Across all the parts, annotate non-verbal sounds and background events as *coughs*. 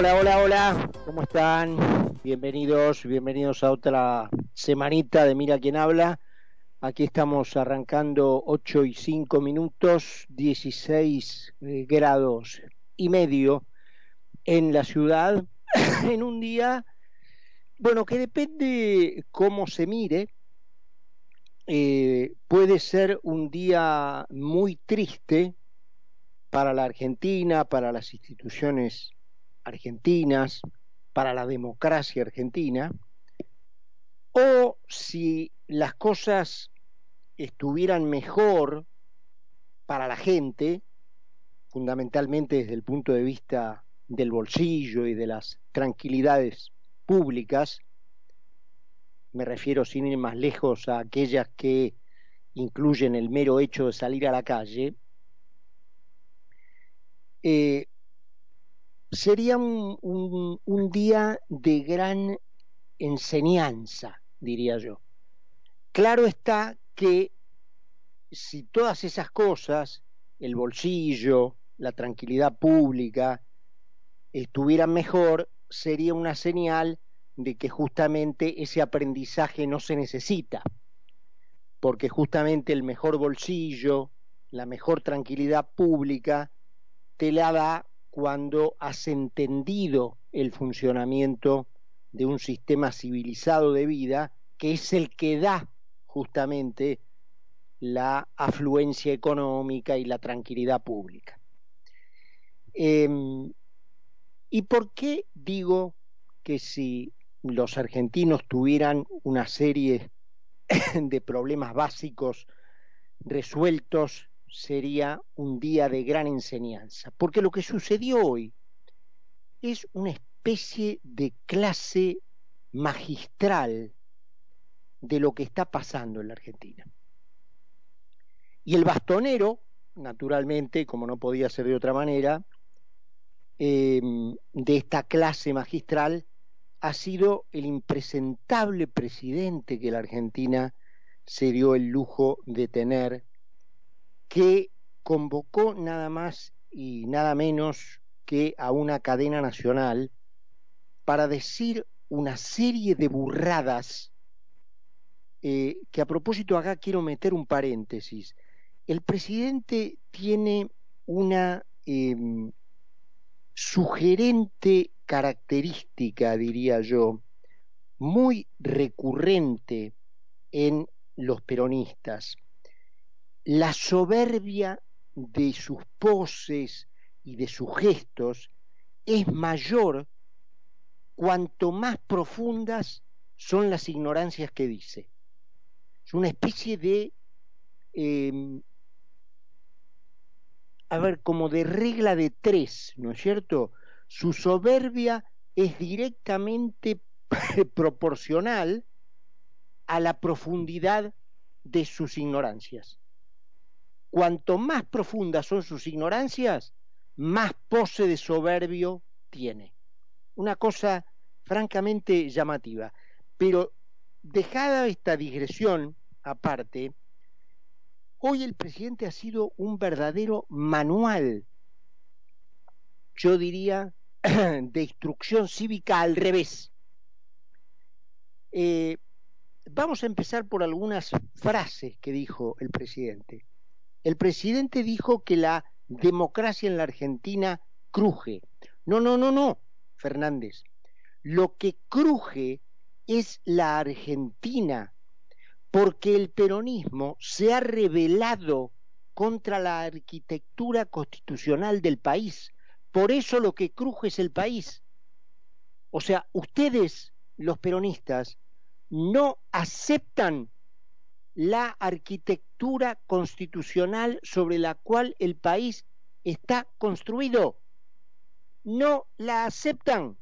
Hola, hola, hola, ¿cómo están? Bienvenidos, bienvenidos a otra semanita de Mira quién habla. Aquí estamos arrancando 8 y 5 minutos, 16 eh, grados y medio en la ciudad, *clears throat* en un día, bueno, que depende cómo se mire, eh, puede ser un día muy triste para la Argentina, para las instituciones argentinas, para la democracia argentina, o si las cosas estuvieran mejor para la gente, fundamentalmente desde el punto de vista del bolsillo y de las tranquilidades públicas, me refiero sin ir más lejos a aquellas que incluyen el mero hecho de salir a la calle, eh, sería un, día de gran enseñanza, diría yo. Claro está que si todas esas cosas, el bolsillo, la tranquilidad pública, estuvieran mejor, sería una señal de que justamente ese aprendizaje no se necesita, porque justamente el mejor bolsillo, la mejor tranquilidad pública, te la da cuando has entendido el funcionamiento de un sistema civilizado de vida que es el que da justamente la afluencia económica y la tranquilidad pública. Em, ¿Y por qué digo que si los argentinos tuvieran una serie *laughs* de problemas básicos resueltos sería un día de gran enseñanza, porque lo que sucedió hoy es una especie de clase magistral de lo que está pasando en la Argentina. Y el bastonero, naturalmente, como no podía ser de otra manera, em, de esta clase magistral ha sido el impresentable presidente que la Argentina se dio el lujo de tener que convocó nada más y nada menos que a una cadena nacional para decir una serie de burradas eh, que a propósito acá quiero meter un paréntesis. El presidente tiene una em, sugerente característica, diría yo, muy recurrente en los peronistas, la soberbia de sus poses y de sus gestos es mayor cuanto más profundas son las ignorancias que dice. Es una especie de, em, a ver, como de regla de tres, ¿no es cierto? Su soberbia es directamente *laughs* proporcional a la profundidad de sus ignorancias cuanto más profundas son sus ignorancias, más pose de soberbio tiene. Una cosa francamente llamativa. Pero dejada esta digresión aparte, hoy el presidente ha sido un verdadero manual, yo diría, *clears throat* de instrucción cívica al revés. Eh, vamos a empezar por algunas frases que dijo el presidente. El presidente dijo que la democracia en la Argentina cruje. No, no, no, no, Fernández. Lo que cruje es la Argentina, porque el peronismo se ha rebelado contra la arquitectura constitucional del país. Por eso lo que cruje es el país. O sea, ustedes, los peronistas, no aceptan la arquitectura constitucional sobre la cual el país está construido. No la aceptan.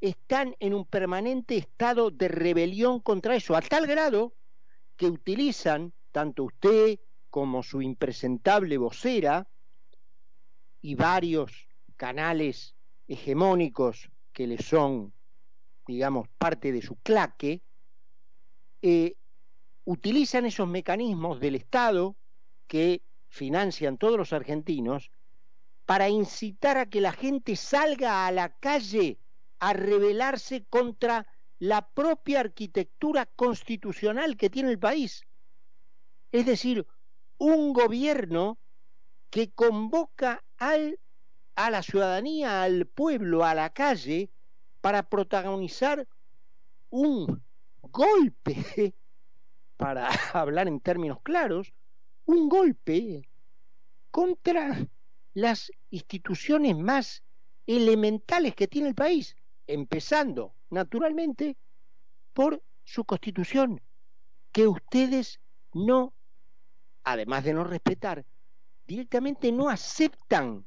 Están en un permanente estado de rebelión contra eso, a tal grado que utilizan, tanto usted como su impresentable vocera y varios canales hegemónicos que le son, digamos, parte de su claque, eh, utilizan esos mecanismos del Estado que financian todos los argentinos para incitar a que la gente salga a la calle a rebelarse contra la propia arquitectura constitucional que tiene el país. Es decir, un gobierno que convoca al, a la ciudadanía, al pueblo, a la calle, para protagonizar un golpe, para *laughs* hablar en términos claros, un golpe contra las instituciones más elementales que tiene el país, empezando, naturalmente, por su constitución, que ustedes no, además de no respetar, directamente no aceptan.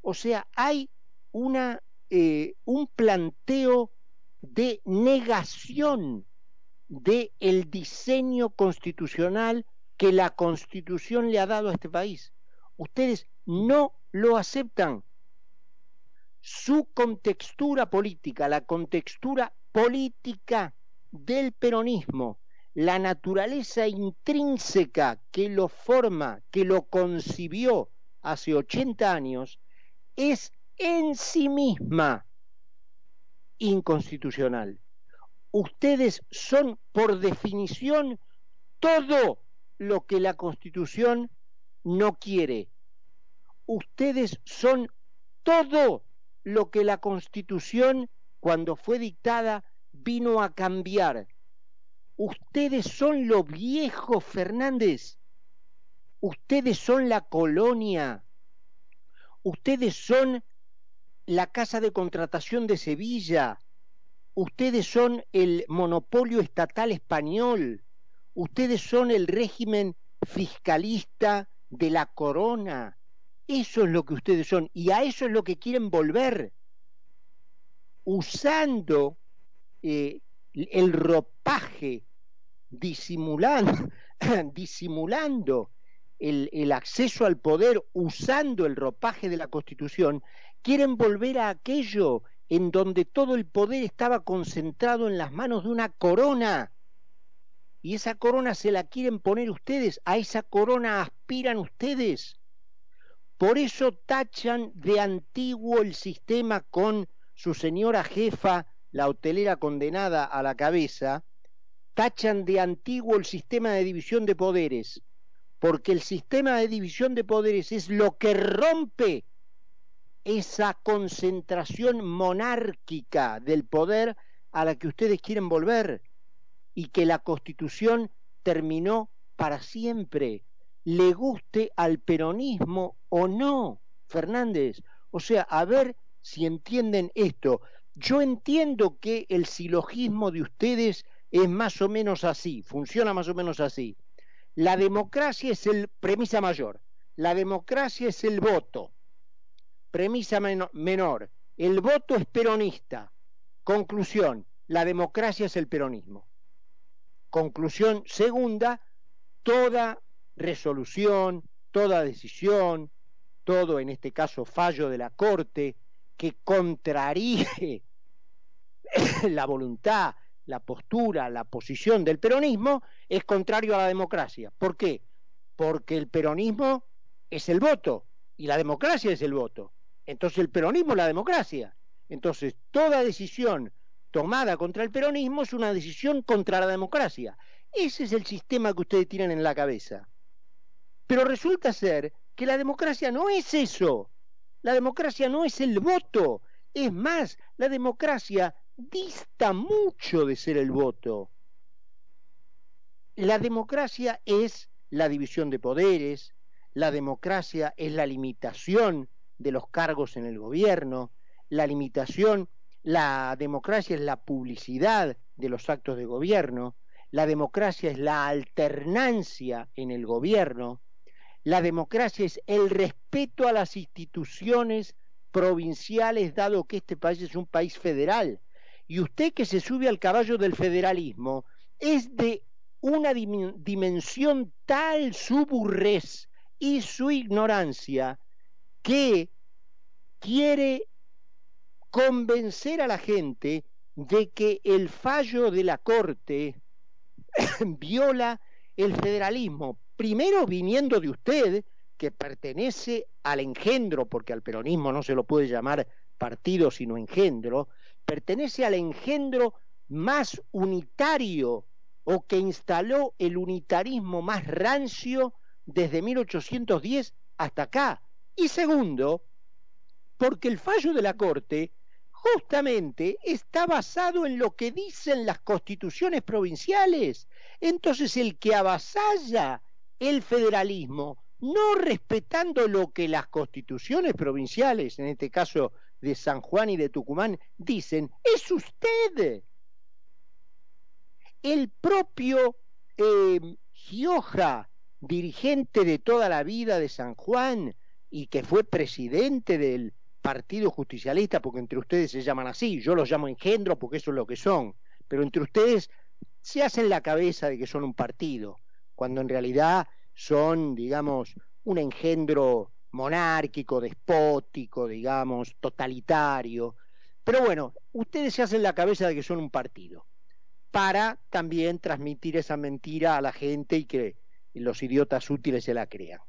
O sea, hay una, eh, un planteo de negación del el diseño constitucional que la constitución le ha dado a este país. Ustedes no lo aceptan. Su contextura política, la contextura política del peronismo, la naturaleza intrínseca que lo forma, que lo concibió hace 80 años, es en sí misma inconstitucional. Ustedes son, por definición, todo lo que la Constitución no quiere. Ustedes son todo lo que la Constitución, cuando fue dictada, vino a cambiar. Ustedes son lo viejo, Fernández. Ustedes son la colonia. Ustedes son la casa de contratación de Sevilla. Ustedes son el monopolio estatal español. Ustedes son el régimen fiscalista de la corona. Eso es lo que ustedes son y a eso es lo que quieren volver, usando eh, el ropaje, disimulando, *laughs* disimulando el, el acceso al poder, usando el ropaje de la Constitución, quieren volver a aquello en donde todo el poder estaba concentrado en las manos de una corona. Y esa corona se la quieren poner ustedes, a esa corona aspiran ustedes. Por eso tachan de antiguo el sistema con su señora jefa, la hotelera condenada a la cabeza, tachan de antiguo el sistema de división de poderes, porque el sistema de división de poderes es lo que rompe esa concentración monárquica del poder a la que ustedes quieren volver y que la constitución terminó para siempre le guste al peronismo o no, Fernández. O sea, a ver si entienden esto. Yo entiendo que el silogismo de ustedes es más o menos así, funciona más o menos así. La democracia es el premisa mayor, la democracia es el voto. Premisa menor, el voto es peronista. Conclusión, la democracia es el peronismo. Conclusión segunda, toda resolución, toda decisión, todo en este caso fallo de la Corte que contraríe *laughs* la voluntad, la postura, la posición del peronismo, es contrario a la democracia. ¿Por qué? Porque el peronismo es el voto y la democracia es el voto. Entonces el peronismo es la democracia. Entonces toda decisión tomada contra el peronismo es una decisión contra la democracia. Ese es el sistema que ustedes tienen en la cabeza. Pero resulta ser que la democracia no es eso. La democracia no es el voto. Es más, la democracia dista mucho de ser el voto. La democracia es la división de poderes, la democracia es la limitación de los cargos en el gobierno, la limitación, la democracia es la publicidad de los actos de gobierno, la democracia es la alternancia en el gobierno, la democracia es el respeto a las instituciones provinciales, dado que este país es un país federal. Y usted que se sube al caballo del federalismo es de una dimensión tal su burrez y su ignorancia que quiere convencer a la gente de que el fallo de la Corte *coughs* viola el federalismo, primero viniendo de usted, que pertenece al engendro, porque al peronismo no se lo puede llamar partido sino engendro, pertenece al engendro más unitario o que instaló el unitarismo más rancio desde 1810 hasta acá. Y segundo, porque el fallo de la Corte justamente está basado en lo que dicen las constituciones provinciales. Entonces el que avasalla el federalismo, no respetando lo que las constituciones provinciales, en este caso de San Juan y de Tucumán, dicen, es usted. El propio eh, Gioja, dirigente de toda la vida de San Juan y que fue presidente del Partido Justicialista, porque entre ustedes se llaman así, yo los llamo engendro porque eso es lo que son, pero entre ustedes se hacen la cabeza de que son un partido, cuando en realidad son, digamos, un engendro monárquico, despótico, digamos, totalitario. Pero bueno, ustedes se hacen la cabeza de que son un partido, para también transmitir esa mentira a la gente y que los idiotas útiles se la crean.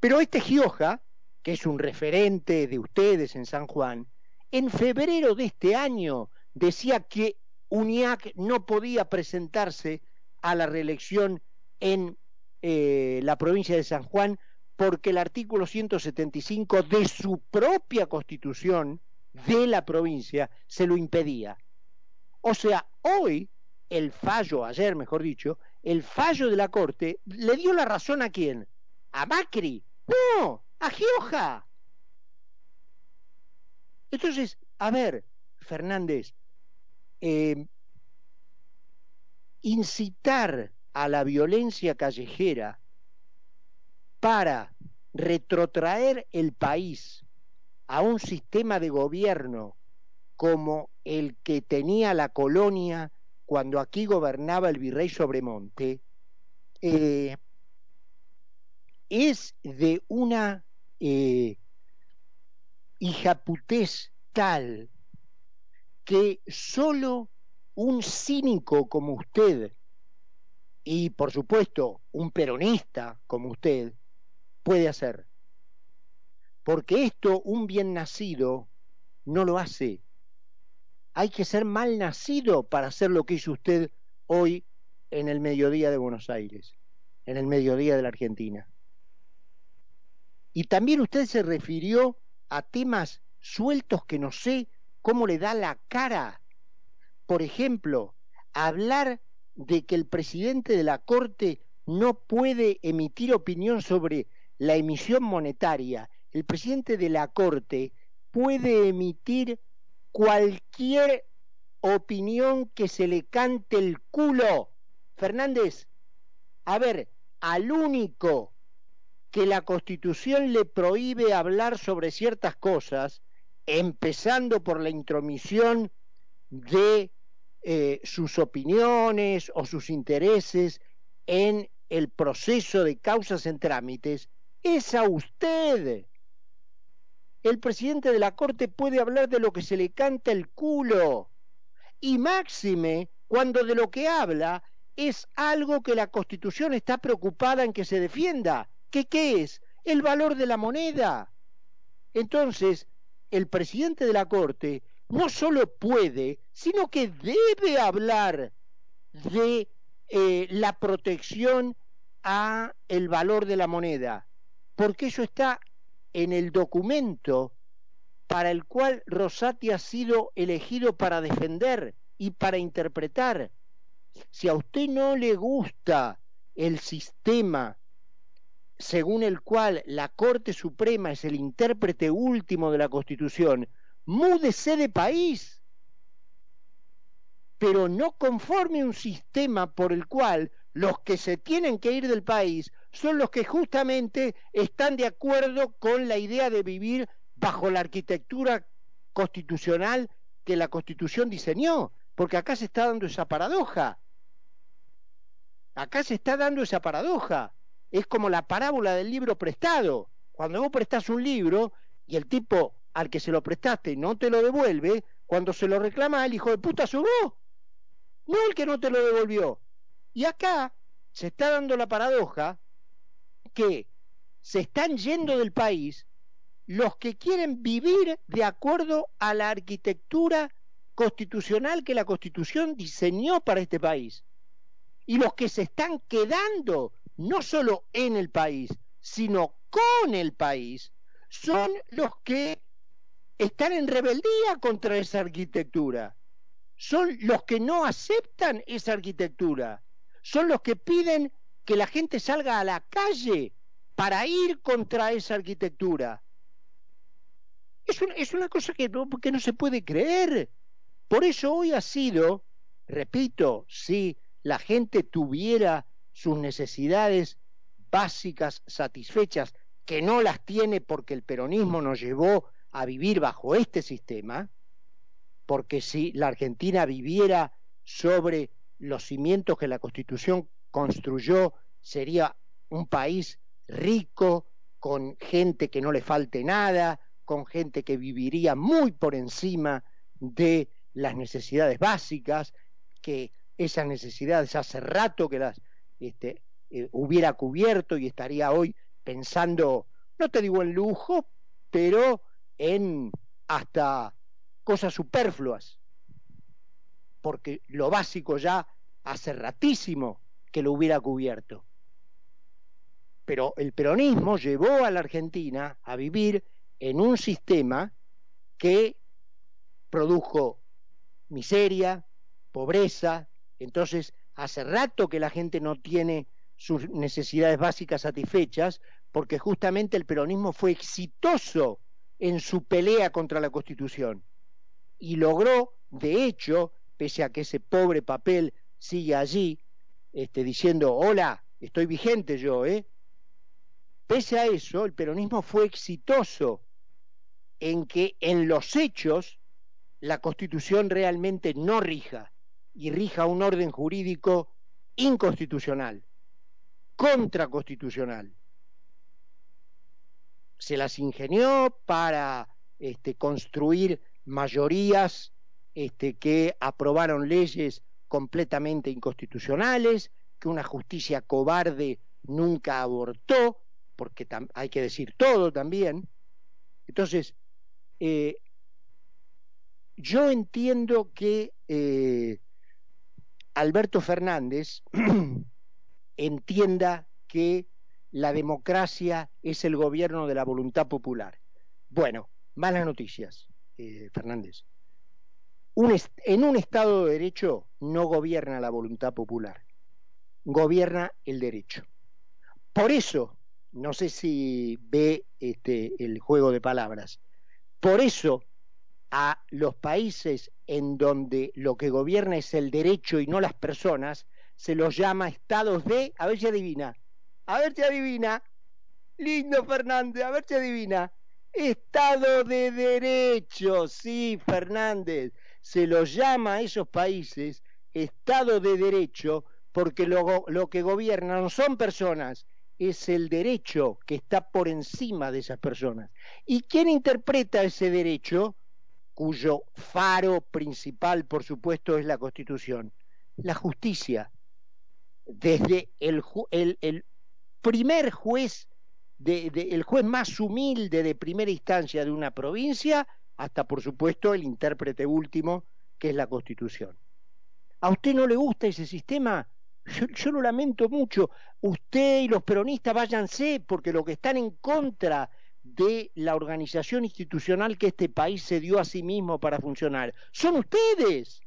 Pero este Gioja, que es un referente de ustedes en San Juan, en febrero de este año decía que UNIAC no podía presentarse a la reelección en eh, la provincia de San Juan porque el artículo 175 de su propia constitución de la provincia se lo impedía. O sea, hoy el fallo, ayer mejor dicho, el fallo de la Corte le dio la razón a quién? A Macri. No, a Gioja. Entonces, a ver, Fernández, eh, incitar a la violencia callejera para retrotraer el país a un sistema de gobierno como el que tenía la colonia cuando aquí gobernaba el virrey Sobremonte, eh, es de una eh, hijaputés tal que solo un cínico como usted y por supuesto un peronista como usted puede hacer. Porque esto un bien nacido no lo hace. Hay que ser mal nacido para hacer lo que hizo usted hoy en el mediodía de Buenos Aires, en el mediodía de la Argentina. Y también usted se refirió a temas sueltos que no sé cómo le da la cara. Por ejemplo, hablar de que el presidente de la Corte no puede emitir opinión sobre la emisión monetaria. El presidente de la Corte puede emitir cualquier opinión que se le cante el culo. Fernández, a ver, al único que la Constitución le prohíbe hablar sobre ciertas cosas, empezando por la intromisión de eh, sus opiniones o sus intereses en el proceso de causas en trámites, es a usted. El presidente de la Corte puede hablar de lo que se le canta el culo. Y máxime cuando de lo que habla es algo que la Constitución está preocupada en que se defienda, ¿Qué, ¿Qué es? El valor de la moneda. Entonces, el presidente de la Corte no solo puede, sino que debe hablar de eh, la protección a el valor de la moneda, porque eso está en el documento para el cual Rosati ha sido elegido para defender y para interpretar. Si a usted no le gusta el sistema según el cual la Corte Suprema es el intérprete último de la Constitución, múdese de país, pero no conforme un sistema por el cual los que se tienen que ir del país son los que justamente están de acuerdo con la idea de vivir bajo la arquitectura constitucional que la Constitución diseñó, porque acá se está dando esa paradoja. Acá se está dando esa paradoja es como la parábola del libro prestado. Cuando vos prestás un libro y el tipo al que se lo prestaste no te lo devuelve, cuando se lo reclama el hijo de puta sos no el que no te lo devolvió. Y acá se está dando la paradoja que se están yendo del país los que quieren vivir de acuerdo a la arquitectura constitucional que la Constitución diseñó para este país. Y los que se están quedando no solo en el país, sino con el país, son los que están en rebeldía contra esa arquitectura. Son los que no aceptan esa arquitectura. Son los que piden que la gente salga a la calle para ir contra esa arquitectura. Es, es una cosa que no, que no se puede creer. Por eso hoy ha sido, repito, si la gente tuviera sus necesidades básicas satisfechas, que no las tiene porque el peronismo nos llevó a vivir bajo este sistema, porque si la Argentina viviera sobre los cimientos que la Constitución construyó, sería un país rico, con gente que no le falte nada, con gente que viviría muy por encima de las necesidades básicas, que esas necesidades hace rato que las este, eh, hubiera cubierto y estaría hoy pensando, no te digo en lujo, pero en hasta cosas superfluas, porque lo básico ya hace ratísimo que lo hubiera cubierto. Pero el peronismo llevó a la Argentina a vivir en un sistema que produjo miseria, pobreza, entonces hace rato que la gente no tiene sus necesidades básicas satisfechas, porque justamente el peronismo fue exitoso en su pelea contra la Constitución. Y logró, de hecho, pese a que ese pobre papel sigue allí, este, diciendo, hola, estoy vigente yo, ¿eh? Pese a eso, el peronismo fue exitoso en que en los hechos la Constitución realmente no rija y rija un orden jurídico inconstitucional, contraconstitucional se las ingenió para este, construir mayorías este, que aprobaron leyes completamente inconstitucionales, que una justicia cobarde nunca abortó, porque hay que decir todo también. Entonces, eh, yo entiendo que eh, Alberto Fernández *clears throat* entienda que la democracia es el gobierno de la voluntad popular. Bueno, malas noticias, eh, Fernández. en un Estado de Derecho no gobierna la voluntad popular, gobierna el derecho. Por eso, no sé si ve este, el juego de palabras, por eso a los países en donde lo que gobierna es el derecho y no las personas, se los llama estados de, a ver si adivina, a ver si adivina. Lindo Fernández, a ver si adivina. Estado de Derecho, sí, Fernández. Se lo llama a esos países Estado de Derecho porque lo, lo que gobiernan son personas, es el derecho que está por encima de esas personas. ¿Y quién interpreta ese derecho? Cuyo faro principal, por supuesto, es la Constitución. La justicia. Desde el, el, primer juez, de, el juez más humilde de primera instancia de una provincia, hasta por supuesto el intérprete último, que es la Constitución. ¿A usted no le gusta ese sistema? Yo, lo lamento mucho. Usted y los peronistas váyanse porque lo que están en contra de la organización institucional que este país se dio a sí mismo para funcionar son ustedes,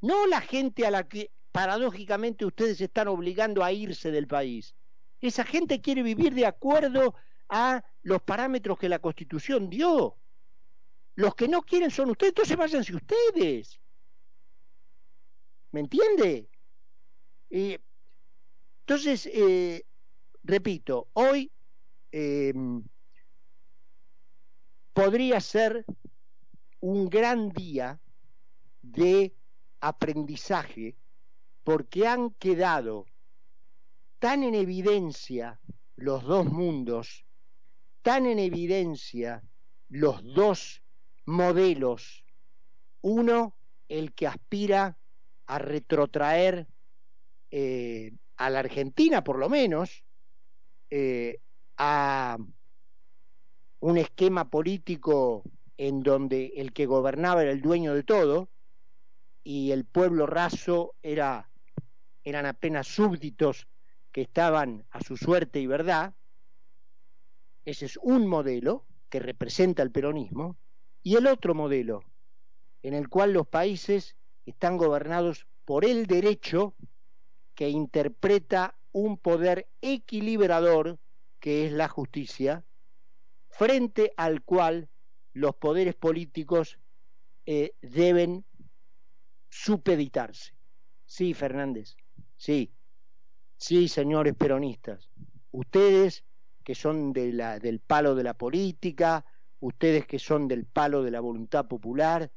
no la gente a la que paradójicamente ustedes están obligando a irse del país. Esa gente quiere vivir de acuerdo a los parámetros que la Constitución dio. Los que no quieren son ustedes, entonces váyanse ustedes. ¿Me entiende? Eh, entonces, eh, repito, hoy em, podría ser un gran día de aprendizaje porque han quedado tan en evidencia los dos mundos, tan en evidencia los dos modelos, uno el que aspira a retrotraer eh, a la Argentina por lo menos eh, a un esquema político en donde el que gobernaba era el dueño de todo y el pueblo raso era, eran apenas súbditos que estaban a su suerte y verdad. Ese es un modelo que representa el peronismo. Y el otro modelo, en el cual los países están gobernados por el derecho que interpreta un poder equilibrador que es la justicia, frente al cual los poderes políticos eh, deben supeditarse. Sí, Fernández, sí, sí, señores peronistas, ustedes que son de la, del palo de la política, ustedes que son del palo de la voluntad popular,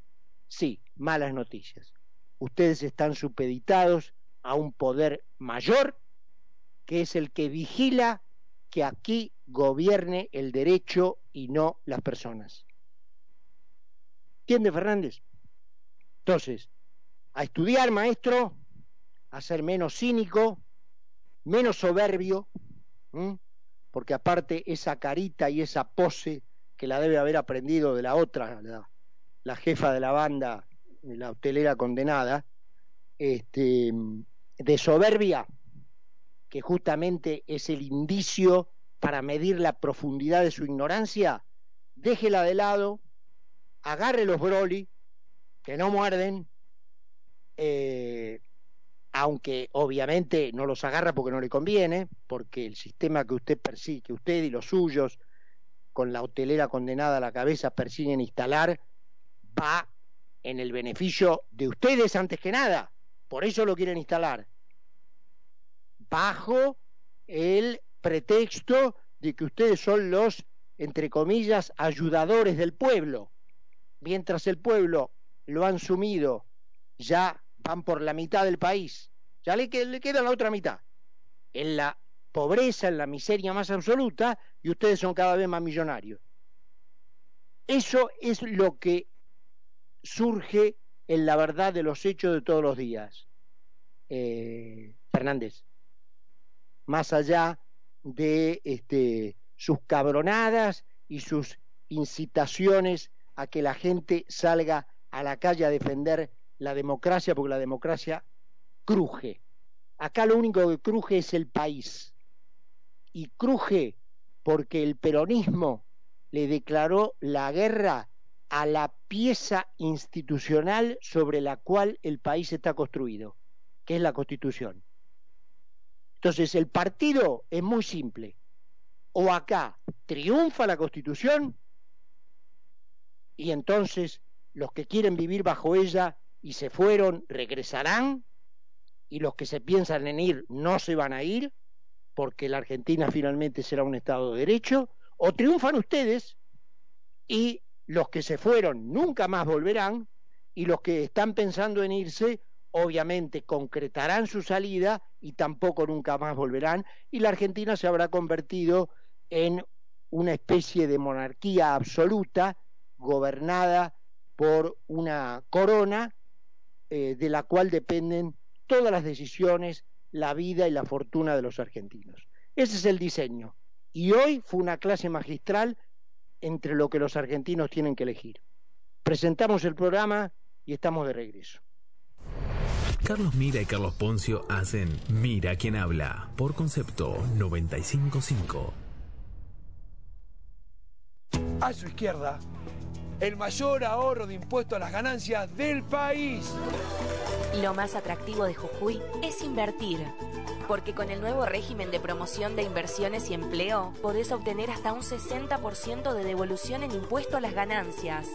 sí, malas noticias. Ustedes están supeditados a un poder mayor que es el que vigila que aquí gobierne el derecho y no las personas. ¿Entiende, Fernández? Entonces, a estudiar, maestro, a ser menos cínico, menos soberbio, porque aparte esa carita y esa pose que la debe haber aprendido de la otra, la, la jefa de la banda, la hotelera condenada, este, de soberbia, que justamente es el indicio para medir la profundidad de su ignorancia, déjela de lado, agarre los Broly, que no muerden, eh, aunque obviamente no los agarra porque no le conviene, porque el sistema que usted persigue, que usted y los suyos, con la hotelera condenada a la cabeza, persiguen instalar, va en el beneficio de ustedes antes que nada. Por eso lo quieren instalar bajo el pretexto de que ustedes son los, entre comillas, ayudadores del pueblo. Mientras el pueblo lo han sumido, ya van por la mitad del país, ya le, queda la otra mitad, en la pobreza, en la miseria más absoluta, y ustedes son cada vez más millonarios. Eso es lo que surge en la verdad de los hechos de todos los días. Eh, Fernández más allá de este, sus cabronadas y sus incitaciones a que la gente salga a la calle a defender la democracia, porque la democracia cruje. Acá lo único que cruje es el país. Y cruje porque el peronismo le declaró la guerra a la pieza institucional sobre la cual el país está construido, que es la constitución. Entonces, el partido es muy simple. O acá triunfa la constitución y entonces los que quieren vivir bajo ella y se fueron regresarán y los que se piensan en ir no se van a ir porque la Argentina finalmente será un Estado de Derecho, o triunfan ustedes y los que se fueron nunca más volverán y los que están pensando en irse obviamente concretarán su salida y tampoco nunca más volverán, y la Argentina se habrá convertido en una especie de monarquía absoluta gobernada por una corona eh, de la cual dependen todas las decisiones, la vida y la fortuna de los argentinos. Ese es el diseño. Y hoy fue una clase magistral entre lo que los argentinos tienen que elegir. Presentamos el programa y estamos de regreso. Carlos Mira y Carlos Poncio hacen Mira quien habla por concepto 955. A su izquierda, el mayor ahorro de impuestos a las ganancias del país. Lo más atractivo de Jujuy es invertir. Porque con el nuevo régimen de promoción de inversiones y empleo podés obtener hasta un 60% de devolución en impuesto a las ganancias.